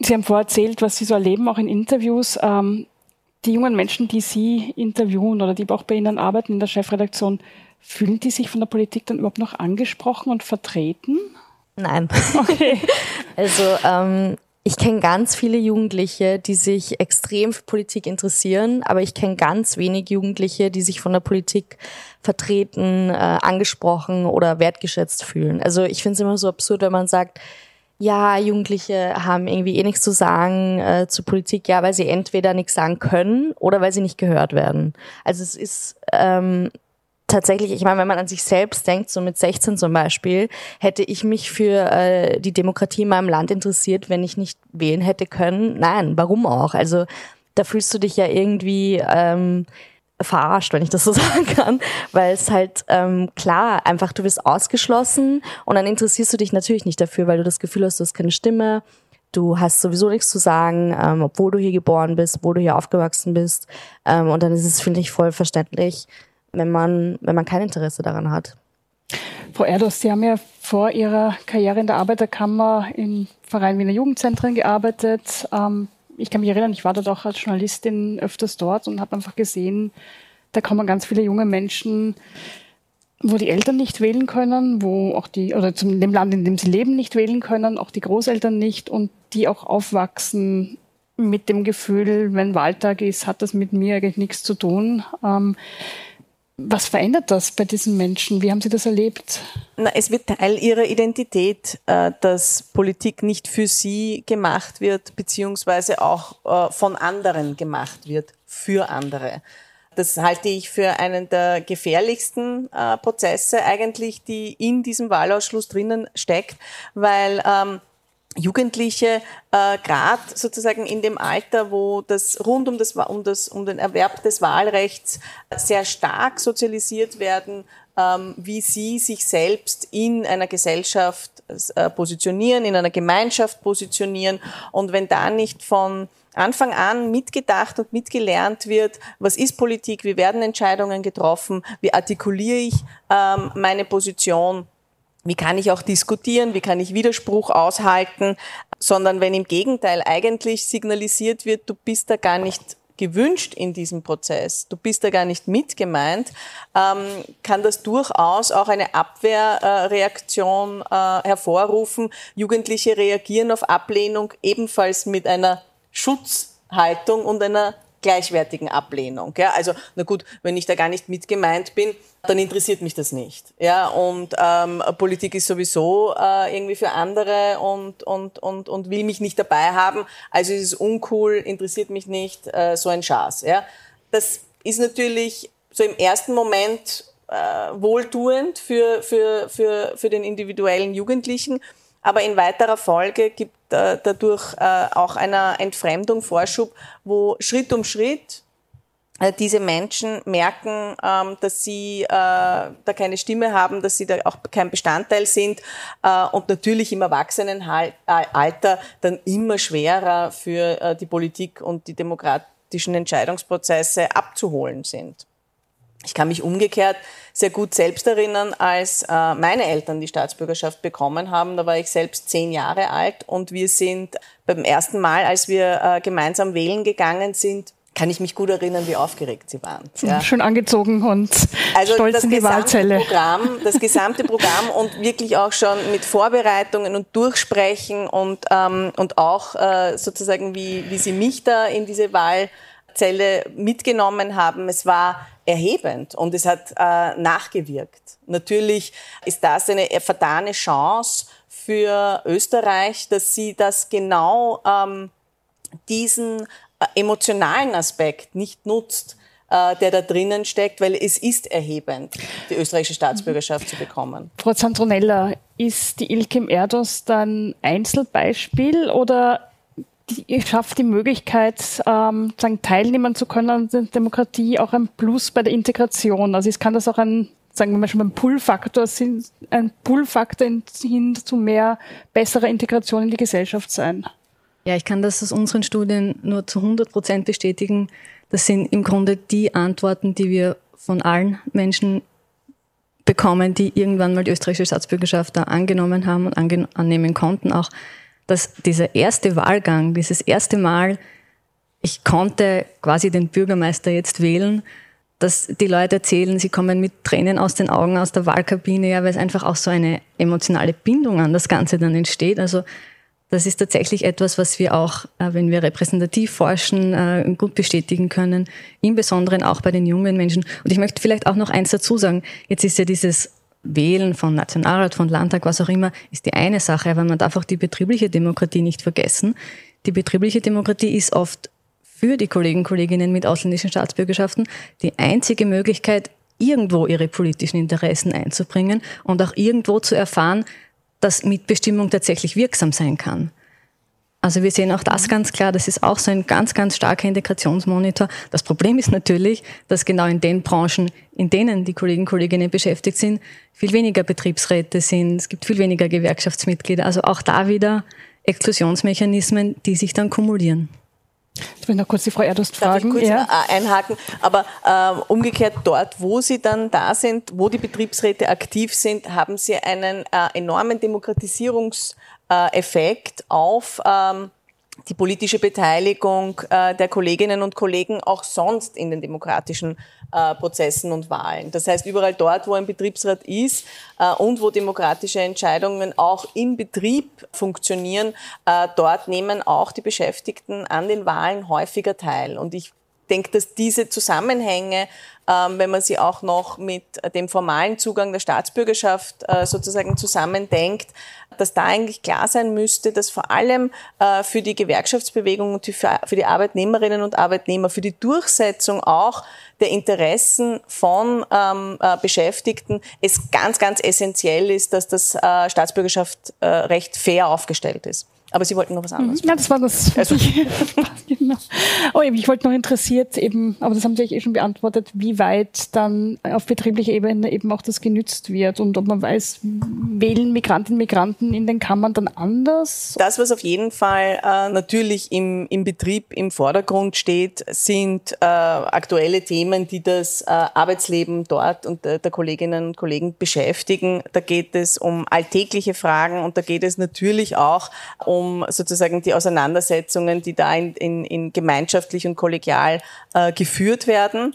Sie haben vorher erzählt, was Sie so erleben, auch in Interviews. Ähm, die jungen Menschen, die Sie interviewen oder die auch bei Ihnen arbeiten in der Chefredaktion, fühlen die sich von der Politik dann überhaupt noch angesprochen und vertreten? Nein. Okay. also ähm, ich kenne ganz viele Jugendliche, die sich extrem für Politik interessieren, aber ich kenne ganz wenig Jugendliche, die sich von der Politik vertreten, äh, angesprochen oder wertgeschätzt fühlen. Also ich finde es immer so absurd, wenn man sagt, ja, Jugendliche haben irgendwie eh nichts zu sagen äh, zu Politik, ja, weil sie entweder nichts sagen können oder weil sie nicht gehört werden. Also es ist ähm, tatsächlich, ich meine, wenn man an sich selbst denkt, so mit 16 zum Beispiel, hätte ich mich für äh, die Demokratie in meinem Land interessiert, wenn ich nicht wählen hätte können. Nein, warum auch? Also da fühlst du dich ja irgendwie ähm, verarscht, wenn ich das so sagen kann, weil es halt ähm, klar, einfach du wirst ausgeschlossen und dann interessierst du dich natürlich nicht dafür, weil du das Gefühl hast, du hast keine Stimme, du hast sowieso nichts zu sagen, ähm, obwohl du hier geboren bist, wo du hier aufgewachsen bist ähm, und dann ist es, finde ich, voll verständlich, wenn man, wenn man kein Interesse daran hat. Frau Erdos, Sie haben ja vor Ihrer Karriere in der Arbeiterkammer im Verein Wiener Jugendzentren gearbeitet. Ähm, ich kann mich erinnern, ich war dort auch als Journalistin öfters dort und habe einfach gesehen, da kommen ganz viele junge Menschen, wo die Eltern nicht wählen können, wo auch die, oder zum dem Land, in dem sie leben, nicht wählen können, auch die Großeltern nicht und die auch aufwachsen mit dem Gefühl, wenn Wahltag ist, hat das mit mir eigentlich nichts zu tun. Ähm, was verändert das bei diesen Menschen? Wie haben Sie das erlebt? Na, es wird Teil ihrer Identität, äh, dass Politik nicht für sie gemacht wird, beziehungsweise auch äh, von anderen gemacht wird, für andere. Das halte ich für einen der gefährlichsten äh, Prozesse eigentlich, die in diesem Wahlausschluss drinnen steckt, weil ähm, Jugendliche äh, gerade sozusagen in dem Alter, wo das rund um das um das um den Erwerb des Wahlrechts sehr stark sozialisiert werden, ähm, wie sie sich selbst in einer Gesellschaft äh, positionieren, in einer Gemeinschaft positionieren. Und wenn da nicht von Anfang an mitgedacht und mitgelernt wird, was ist Politik, wie werden Entscheidungen getroffen, wie artikuliere ich ähm, meine Position, wie kann ich auch diskutieren, wie kann ich Widerspruch aushalten, sondern wenn im Gegenteil eigentlich signalisiert wird, du bist da gar nicht gewünscht in diesem Prozess, du bist da gar nicht mitgemeint, ähm, kann das durchaus auch eine Abwehrreaktion äh, hervorrufen. Jugendliche reagieren auf Ablehnung ebenfalls mit einer Schutzhaltung und einer gleichwertigen Ablehnung. Ja, also na gut, wenn ich da gar nicht mitgemeint bin, dann interessiert mich das nicht. Ja, und ähm, Politik ist sowieso äh, irgendwie für andere und, und, und, und will mich nicht dabei haben. Also ist es uncool, interessiert mich nicht, äh, so ein Schaß. Ja, das ist natürlich so im ersten Moment äh, wohltuend für, für, für, für den individuellen Jugendlichen. Aber in weiterer Folge gibt äh, dadurch äh, auch einer Entfremdung Vorschub, wo Schritt um Schritt äh, diese Menschen merken, ähm, dass sie äh, da keine Stimme haben, dass sie da auch kein Bestandteil sind äh, und natürlich im Erwachsenenalter dann immer schwerer für die Politik und die demokratischen Entscheidungsprozesse abzuholen sind. Ich kann mich umgekehrt sehr gut selbst erinnern, als äh, meine Eltern die Staatsbürgerschaft bekommen haben. Da war ich selbst zehn Jahre alt und wir sind beim ersten Mal, als wir äh, gemeinsam wählen gegangen sind, kann ich mich gut erinnern, wie aufgeregt sie waren. Ja. Schön angezogen und also stolz in die Wahlzelle. Programm, das gesamte Programm und wirklich auch schon mit Vorbereitungen und Durchsprechen und, ähm, und auch äh, sozusagen, wie, wie sie mich da in diese Wahlzelle mitgenommen haben. Es war erhebend und es hat äh, nachgewirkt. Natürlich ist das eine vertane Chance für Österreich, dass sie das genau ähm, diesen äh, emotionalen Aspekt nicht nutzt, äh, der da drinnen steckt, weil es ist erhebend, die österreichische Staatsbürgerschaft zu bekommen. Frau Zantronella, ist die Ilkim Erdos dann Einzelbeispiel oder schafft die Möglichkeit, ähm, sagen, teilnehmen zu können an der Demokratie auch ein Plus bei der Integration. Also es kann das auch ein, sagen wir schon beim Pull-Faktor, ein Pull-Faktor hin zu mehr besserer Integration in die Gesellschaft sein. Ja, ich kann das aus unseren Studien nur zu 100 Prozent bestätigen. Das sind im Grunde die Antworten, die wir von allen Menschen bekommen, die irgendwann mal die österreichische Staatsbürgerschaft da angenommen haben und annehmen konnten, auch, dass dieser erste Wahlgang, dieses erste Mal, ich konnte quasi den Bürgermeister jetzt wählen, dass die Leute erzählen, sie kommen mit Tränen aus den Augen aus der Wahlkabine, ja, weil es einfach auch so eine emotionale Bindung an das Ganze dann entsteht. Also das ist tatsächlich etwas, was wir auch, äh, wenn wir repräsentativ forschen, äh, gut bestätigen können, im Besonderen auch bei den jungen Menschen. Und ich möchte vielleicht auch noch eins dazu sagen. Jetzt ist ja dieses Wählen von Nationalrat, von Landtag, was auch immer, ist die eine Sache, aber man darf auch die betriebliche Demokratie nicht vergessen. Die betriebliche Demokratie ist oft für die Kollegen und Kolleginnen mit ausländischen Staatsbürgerschaften die einzige Möglichkeit, irgendwo ihre politischen Interessen einzubringen und auch irgendwo zu erfahren, dass Mitbestimmung tatsächlich wirksam sein kann. Also wir sehen auch das ganz klar, das ist auch so ein ganz, ganz starker Integrationsmonitor. Das Problem ist natürlich, dass genau in den Branchen, in denen die Kollegen und Kolleginnen beschäftigt sind, viel weniger Betriebsräte sind, es gibt viel weniger Gewerkschaftsmitglieder. Also auch da wieder Exklusionsmechanismen, die sich dann kumulieren. Ich will noch kurz die Frau Erdust fragen. Darf ich kurz ja. einhaken? Aber äh, umgekehrt dort, wo Sie dann da sind, wo die Betriebsräte aktiv sind, haben Sie einen äh, enormen Demokratisierungseffekt auf ähm, die politische Beteiligung äh, der Kolleginnen und Kollegen auch sonst in den demokratischen äh, Prozessen und Wahlen. Das heißt, überall dort, wo ein Betriebsrat ist äh, und wo demokratische Entscheidungen auch im Betrieb funktionieren, äh, dort nehmen auch die Beschäftigten an den Wahlen häufiger teil. Und ich denke, dass diese Zusammenhänge, ähm, wenn man sie auch noch mit dem formalen Zugang der Staatsbürgerschaft äh, sozusagen zusammendenkt, dass da eigentlich klar sein müsste, dass vor allem äh, für die Gewerkschaftsbewegung und für, die Arbeitnehmerinnen und Arbeitnehmer, für die Durchsetzung auch der Interessen von ähm, äh, Beschäftigten es ganz, ganz essentiell ist, dass das äh, Staatsbürgerschaftsrecht fair aufgestellt ist. Aber Sie wollten noch was anderes. Mhm. Ja, das war das. Also. genau. Oh, eben, ich wollte noch interessiert eben, aber das haben Sie eh schon beantwortet, wie weit dann auf betrieblicher Ebene eben auch das genützt wird und ob man weiß, wählen Migrantinnen und Migranten in den Kammern dann anders? Das, was auf jeden Fall äh, natürlich im, im Betrieb im Vordergrund steht, sind äh, aktuelle Themen, die das äh, Arbeitsleben dort und äh, der Kolleginnen und Kollegen beschäftigen. Da geht es um alltägliche Fragen und da geht es natürlich auch um um sozusagen die Auseinandersetzungen, die da in, in, in gemeinschaftlich und kollegial äh, geführt werden.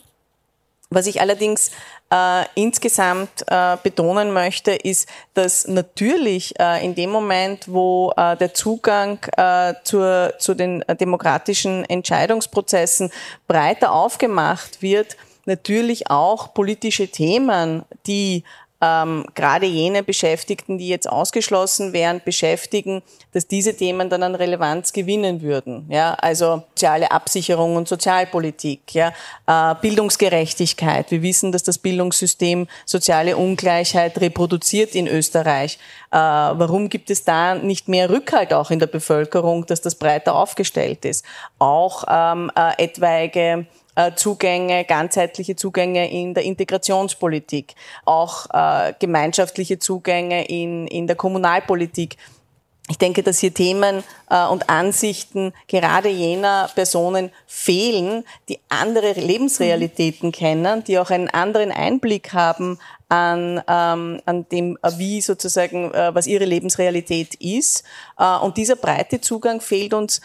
Was ich allerdings äh, insgesamt äh, betonen möchte, ist, dass natürlich äh, in dem Moment, wo äh, der Zugang äh, zur, zu den demokratischen Entscheidungsprozessen breiter aufgemacht wird, natürlich auch politische Themen, die ähm, gerade jene Beschäftigten, die jetzt ausgeschlossen wären, beschäftigen, dass diese Themen dann an Relevanz gewinnen würden. Ja, also soziale Absicherung und Sozialpolitik, ja, äh, Bildungsgerechtigkeit. Wir wissen, dass das Bildungssystem soziale Ungleichheit reproduziert in Österreich. Äh, warum gibt es da nicht mehr Rückhalt auch in der Bevölkerung, dass das breiter aufgestellt ist? Auch ähm, äh, etwaige Zugänge, ganzheitliche Zugänge in der Integrationspolitik, auch äh, gemeinschaftliche Zugänge in, in der Kommunalpolitik. Ich denke, dass hier Themen äh, und Ansichten gerade jener Personen fehlen, die andere Lebensrealitäten kennen, die auch einen anderen Einblick haben an, ähm, an dem, äh, wie sozusagen, äh, was ihre Lebensrealität ist. Und dieser breite Zugang fehlt uns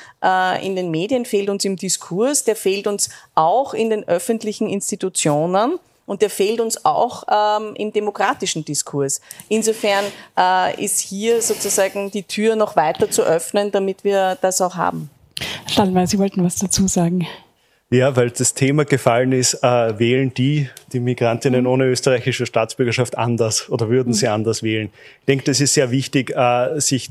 in den Medien, fehlt uns im Diskurs, der fehlt uns auch in den öffentlichen Institutionen. Und der fehlt uns auch ähm, im demokratischen Diskurs. Insofern äh, ist hier sozusagen die Tür noch weiter zu öffnen, damit wir das auch haben. Stallmeier, Sie wollten was dazu sagen. Ja, weil das Thema gefallen ist, äh, wählen die, die Migrantinnen ohne österreichische Staatsbürgerschaft anders oder würden sie anders wählen? Ich denke, das ist sehr wichtig, äh, sich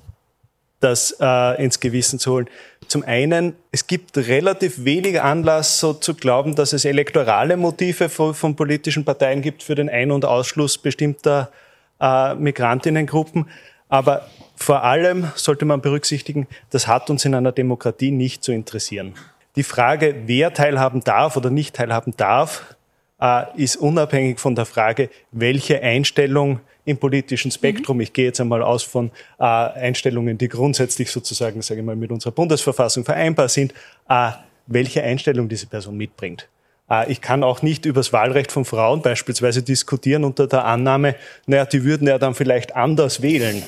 das äh, ins Gewissen zu holen. Zum einen, es gibt relativ wenig Anlass, so zu glauben, dass es elektorale Motive von, von politischen Parteien gibt für den Ein- und Ausschluss bestimmter äh, Migrantinnengruppen. Aber vor allem sollte man berücksichtigen, das hat uns in einer Demokratie nicht zu interessieren. Die Frage, wer teilhaben darf oder nicht teilhaben darf, äh, ist unabhängig von der Frage, welche Einstellung im politischen Spektrum, mhm. ich gehe jetzt einmal aus von äh, Einstellungen, die grundsätzlich sozusagen, sage ich mal, mit unserer Bundesverfassung vereinbar sind, äh, welche Einstellung diese Person mitbringt. Äh, ich kann auch nicht über das Wahlrecht von Frauen beispielsweise diskutieren unter der Annahme, naja, die würden ja dann vielleicht anders wählen.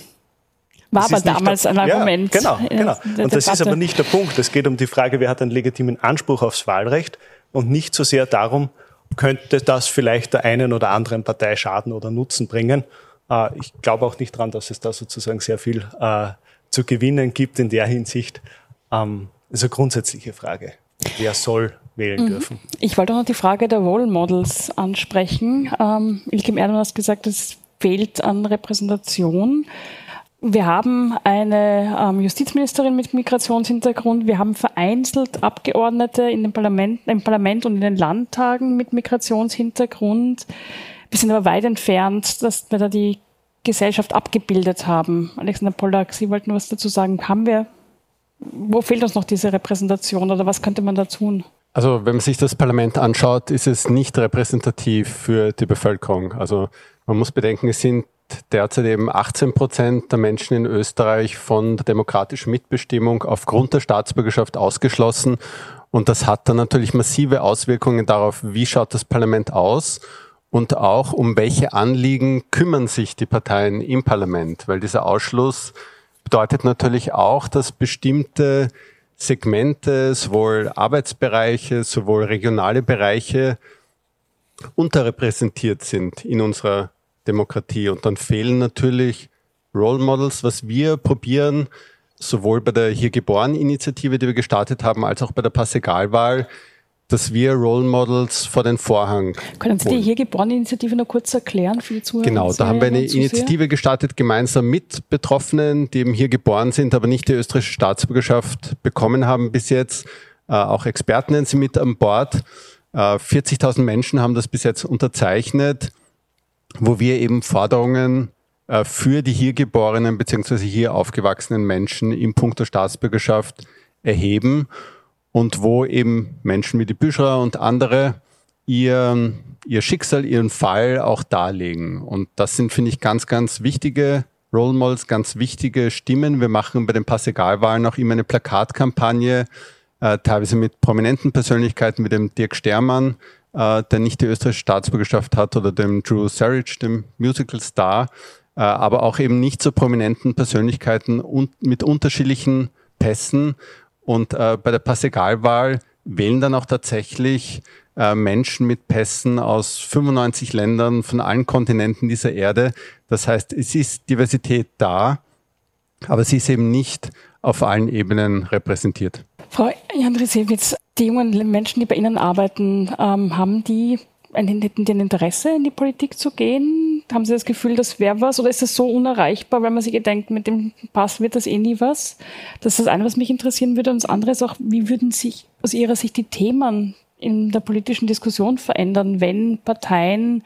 War aber damals ein Argument. Ja, genau, genau. Und das ist aber nicht der Punkt. Es geht um die Frage, wer hat einen legitimen Anspruch aufs Wahlrecht und nicht so sehr darum, könnte das vielleicht der einen oder anderen Partei Schaden oder Nutzen bringen. Äh, ich glaube auch nicht daran, dass es da sozusagen sehr viel äh, zu gewinnen gibt in der Hinsicht. Ähm, das ist eine grundsätzliche Frage. Wer soll wählen mhm. dürfen? Ich wollte auch noch die Frage der Role Models ansprechen. Ähm, Ilkim Erdmann hat gesagt, es fehlt an Repräsentation. Wir haben eine ähm, Justizministerin mit Migrationshintergrund. Wir haben vereinzelt Abgeordnete in den Parlament, im Parlament und in den Landtagen mit Migrationshintergrund. Wir sind aber weit entfernt, dass wir da die Gesellschaft abgebildet haben. Alexander Pollack, Sie wollten was dazu sagen. Haben wir, wo fehlt uns noch diese Repräsentation oder was könnte man da tun? Also wenn man sich das Parlament anschaut, ist es nicht repräsentativ für die Bevölkerung. Also man muss bedenken, es sind derzeit eben 18 Prozent der Menschen in Österreich von der demokratischen Mitbestimmung aufgrund der Staatsbürgerschaft ausgeschlossen. Und das hat dann natürlich massive Auswirkungen darauf, wie schaut das Parlament aus und auch um welche Anliegen kümmern sich die Parteien im Parlament. Weil dieser Ausschluss bedeutet natürlich auch, dass bestimmte Segmente, sowohl Arbeitsbereiche, sowohl regionale Bereiche unterrepräsentiert sind in unserer Demokratie. Und dann fehlen natürlich Role Models, was wir probieren, sowohl bei der Hier geboren Initiative, die wir gestartet haben, als auch bei der Passegalwahl, dass wir Role Models vor den Vorhang. Können Sie die Hier geboren Initiative noch kurz erklären für die Zuhörer? Genau, da haben wir eine Initiative gestartet, gemeinsam mit Betroffenen, die eben hier geboren sind, aber nicht die österreichische Staatsbürgerschaft bekommen haben bis jetzt. Äh, auch Experten sind mit an Bord. Äh, 40.000 Menschen haben das bis jetzt unterzeichnet wo wir eben Forderungen äh, für die hier geborenen bzw. hier aufgewachsenen Menschen im Punkt der Staatsbürgerschaft erheben und wo eben Menschen wie die Büschra und andere ihr, ihr Schicksal, ihren Fall auch darlegen. Und das sind, finde ich, ganz, ganz wichtige Role Models, ganz wichtige Stimmen. Wir machen bei den Passegalwahlen auch immer eine Plakatkampagne, äh, teilweise mit prominenten Persönlichkeiten wie dem Dirk Stermann, äh, der nicht die österreichische Staatsbürgerschaft hat, oder dem Drew Sarich, dem Musical-Star, äh, aber auch eben nicht so prominenten Persönlichkeiten und mit unterschiedlichen Pässen. Und äh, bei der Passegalwahl wählen dann auch tatsächlich äh, Menschen mit Pässen aus 95 Ländern von allen Kontinenten dieser Erde. Das heißt, es ist Diversität da, aber sie ist eben nicht auf allen Ebenen repräsentiert. Frau Jandrisewitz, die jungen Menschen, die bei Ihnen arbeiten, ähm, haben die ein, ein Interesse, in die Politik zu gehen? Haben Sie das Gefühl, das wäre was? Oder ist das so unerreichbar, weil man sich denkt, mit dem Pass wird das eh nie was? Das ist das eine, was mich interessieren würde. Und das andere ist auch, wie würden sich aus Ihrer Sicht die Themen in der politischen Diskussion verändern, wenn Parteien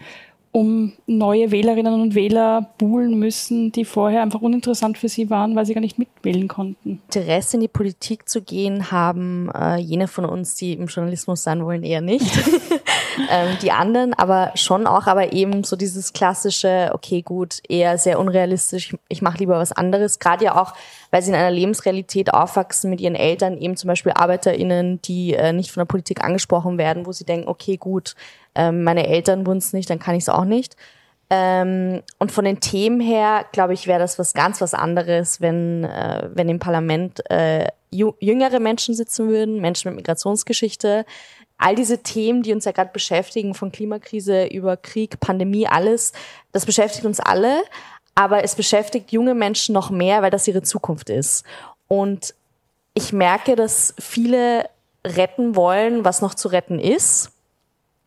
um neue Wählerinnen und Wähler buhlen müssen, die vorher einfach uninteressant für sie waren, weil sie gar nicht mitwählen konnten. Interesse in die Politik zu gehen haben äh, jene von uns, die im Journalismus sein wollen, eher nicht. ähm, die anderen aber schon auch, aber eben so dieses klassische, okay, gut, eher sehr unrealistisch, ich mache lieber was anderes. Gerade ja auch, weil sie in einer Lebensrealität aufwachsen mit ihren Eltern, eben zum Beispiel ArbeiterInnen, die äh, nicht von der Politik angesprochen werden, wo sie denken, okay, gut, ähm, meine Eltern wurden es nicht, dann kann ich es auch nicht. Ähm, und von den Themen her, glaube ich, wäre das was ganz was anderes, wenn, äh, wenn im Parlament äh, jüngere Menschen sitzen würden, Menschen mit Migrationsgeschichte. All diese Themen, die uns ja gerade beschäftigen, von Klimakrise über Krieg, Pandemie, alles, das beschäftigt uns alle, aber es beschäftigt junge Menschen noch mehr, weil das ihre Zukunft ist. Und ich merke, dass viele retten wollen, was noch zu retten ist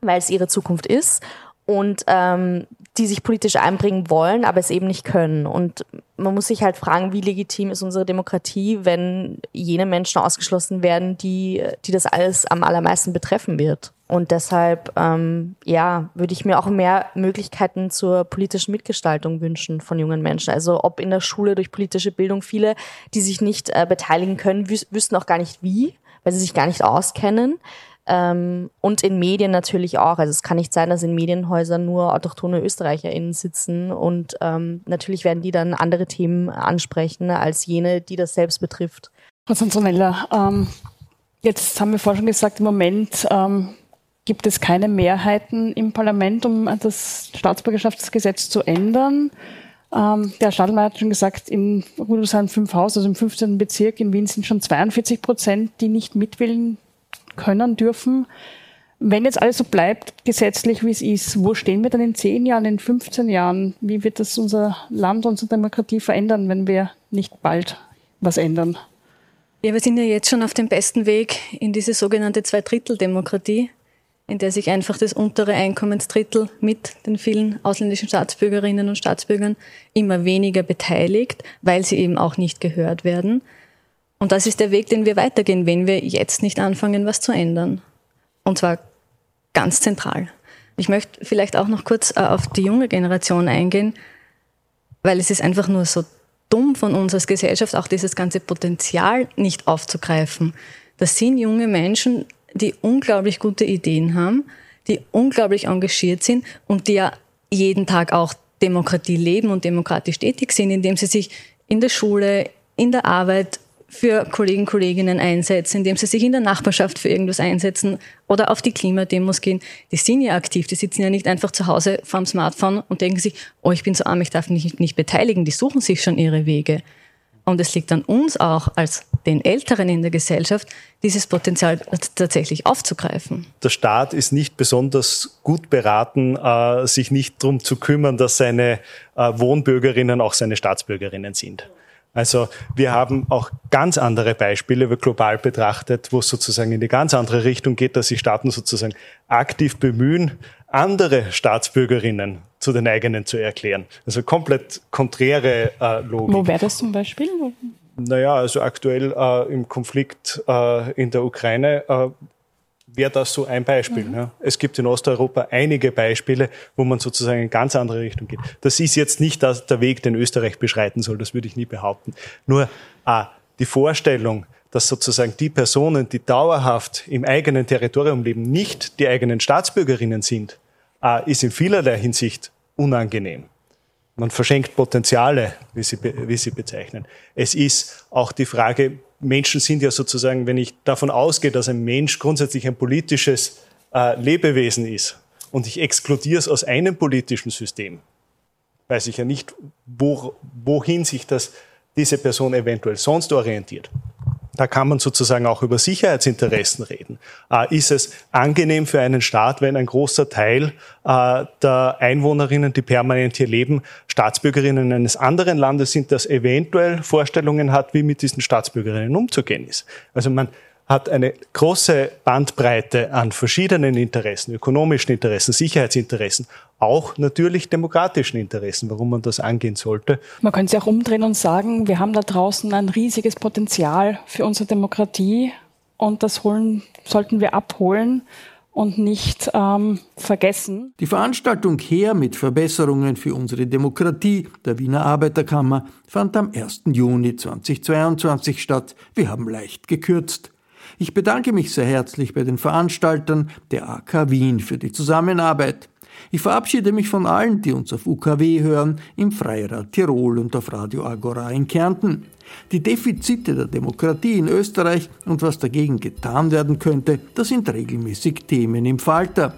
weil es ihre Zukunft ist und ähm, die sich politisch einbringen wollen, aber es eben nicht können. Und man muss sich halt fragen, wie legitim ist unsere Demokratie, wenn jene Menschen ausgeschlossen werden, die, die das alles am allermeisten betreffen wird. Und deshalb, ähm, ja, würde ich mir auch mehr Möglichkeiten zur politischen Mitgestaltung wünschen von jungen Menschen. Also ob in der Schule durch politische Bildung viele, die sich nicht äh, beteiligen können, wüs wüssten auch gar nicht wie, weil sie sich gar nicht auskennen. Ähm, und in Medien natürlich auch. Also es kann nicht sein, dass in Medienhäusern nur autochtone ÖsterreicherInnen sitzen und ähm, natürlich werden die dann andere Themen ansprechen als jene, die das selbst betrifft. Frau Sanzonella, ähm, jetzt haben wir vorhin schon gesagt, im Moment ähm, gibt es keine Mehrheiten im Parlament, um das Staatsbürgerschaftsgesetz zu ändern. Ähm, der Stadelmeier hat schon gesagt, in Rudolfsheim 5 Haus, also im 15. Bezirk in Wien sind schon 42 Prozent, die nicht mitwählen können, dürfen. Wenn jetzt alles so bleibt, gesetzlich wie es ist, wo stehen wir dann in 10 Jahren, in 15 Jahren? Wie wird das unser Land, unsere Demokratie verändern, wenn wir nicht bald was ändern? Ja, wir sind ja jetzt schon auf dem besten Weg in diese sogenannte Zweidrittel-Demokratie in der sich einfach das untere Einkommensdrittel mit den vielen ausländischen Staatsbürgerinnen und Staatsbürgern immer weniger beteiligt, weil sie eben auch nicht gehört werden. Und das ist der Weg, den wir weitergehen, wenn wir jetzt nicht anfangen, was zu ändern. Und zwar ganz zentral. Ich möchte vielleicht auch noch kurz äh, auf die junge Generation eingehen, weil es ist einfach nur so dumm von uns als Gesellschaft, auch dieses ganze Potenzial nicht aufzugreifen. Das sind junge Menschen, die unglaublich gute Ideen haben, die unglaublich engagiert sind und die ja jeden Tag auch Demokratie leben und demokratisch tätig sind, indem sie sich in der Schule, in der Arbeit für Kollegen, Kolleginnen einsetzen, indem sie sich in der Nachbarschaft für irgendwas einsetzen oder auf die Klimademos gehen. Die sind ja aktiv, die sitzen ja nicht einfach zu Hause vorm Smartphone und denken sich, oh, ich bin so arm, ich darf mich nicht beteiligen. Die suchen sich schon ihre Wege. Und es liegt an uns auch als den Älteren in der Gesellschaft, dieses Potenzial tatsächlich aufzugreifen. Der Staat ist nicht besonders gut beraten, äh, sich nicht darum zu kümmern, dass seine äh, Wohnbürgerinnen auch seine Staatsbürgerinnen sind. Also wir haben auch ganz andere Beispiele, global betrachtet, wo es sozusagen in die ganz andere Richtung geht, dass sich Staaten sozusagen aktiv bemühen, andere Staatsbürgerinnen zu den eigenen zu erklären. Also komplett konträre äh, Logik. Wo wäre das zum Beispiel? Naja, also aktuell äh, im Konflikt äh, in der Ukraine äh, wäre das so ein Beispiel. Mhm. Ja. Es gibt in Osteuropa einige Beispiele, wo man sozusagen in ganz andere Richtung geht. Das ist jetzt nicht das, der Weg, den Österreich beschreiten soll, das würde ich nie behaupten. Nur äh, die Vorstellung, dass sozusagen die Personen, die dauerhaft im eigenen Territorium leben, nicht die eigenen Staatsbürgerinnen sind, äh, ist in vielerlei Hinsicht unangenehm. Man verschenkt Potenziale, wie sie, wie sie bezeichnen. Es ist auch die Frage, Menschen sind ja sozusagen, wenn ich davon ausgehe, dass ein Mensch grundsätzlich ein politisches äh, Lebewesen ist und ich exkludiere es aus einem politischen System, weiß ich ja nicht, wo, wohin sich das, diese Person eventuell sonst orientiert da kann man sozusagen auch über Sicherheitsinteressen reden. Äh, ist es angenehm für einen Staat, wenn ein großer Teil äh, der Einwohnerinnen, die permanent hier leben, Staatsbürgerinnen eines anderen Landes sind, das eventuell Vorstellungen hat, wie mit diesen Staatsbürgerinnen umzugehen ist? Also man hat eine große Bandbreite an verschiedenen Interessen, ökonomischen Interessen, Sicherheitsinteressen, auch natürlich demokratischen Interessen, warum man das angehen sollte. Man könnte es auch umdrehen und sagen, wir haben da draußen ein riesiges Potenzial für unsere Demokratie und das holen, sollten wir abholen und nicht ähm, vergessen. Die Veranstaltung Her mit Verbesserungen für unsere Demokratie der Wiener Arbeiterkammer fand am 1. Juni 2022 statt. Wir haben leicht gekürzt. Ich bedanke mich sehr herzlich bei den Veranstaltern der AK Wien für die Zusammenarbeit. Ich verabschiede mich von allen, die uns auf UKW hören, im Freirad Tirol und auf Radio Agora in Kärnten. Die Defizite der Demokratie in Österreich und was dagegen getan werden könnte, das sind regelmäßig Themen im Falter.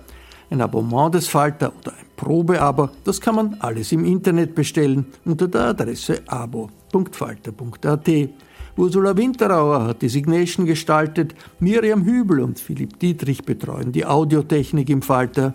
Ein Abonnement des Falter oder ein Probeabo, das kann man alles im Internet bestellen unter der Adresse abo.falter.at. Ursula Winterauer hat die Signation gestaltet, Miriam Hübel und Philipp Dietrich betreuen die Audiotechnik im Falter.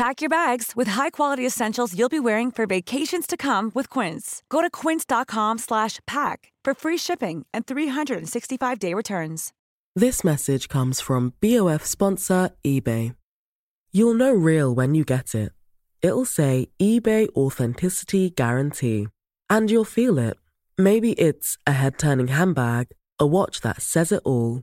Pack your bags with high-quality essentials you'll be wearing for vacations to come with Quince. Go to quince.com/pack for free shipping and 365-day returns. This message comes from BOF sponsor eBay. You'll know real when you get it. It'll say eBay authenticity guarantee and you'll feel it. Maybe it's a head turning handbag, a watch that says it all,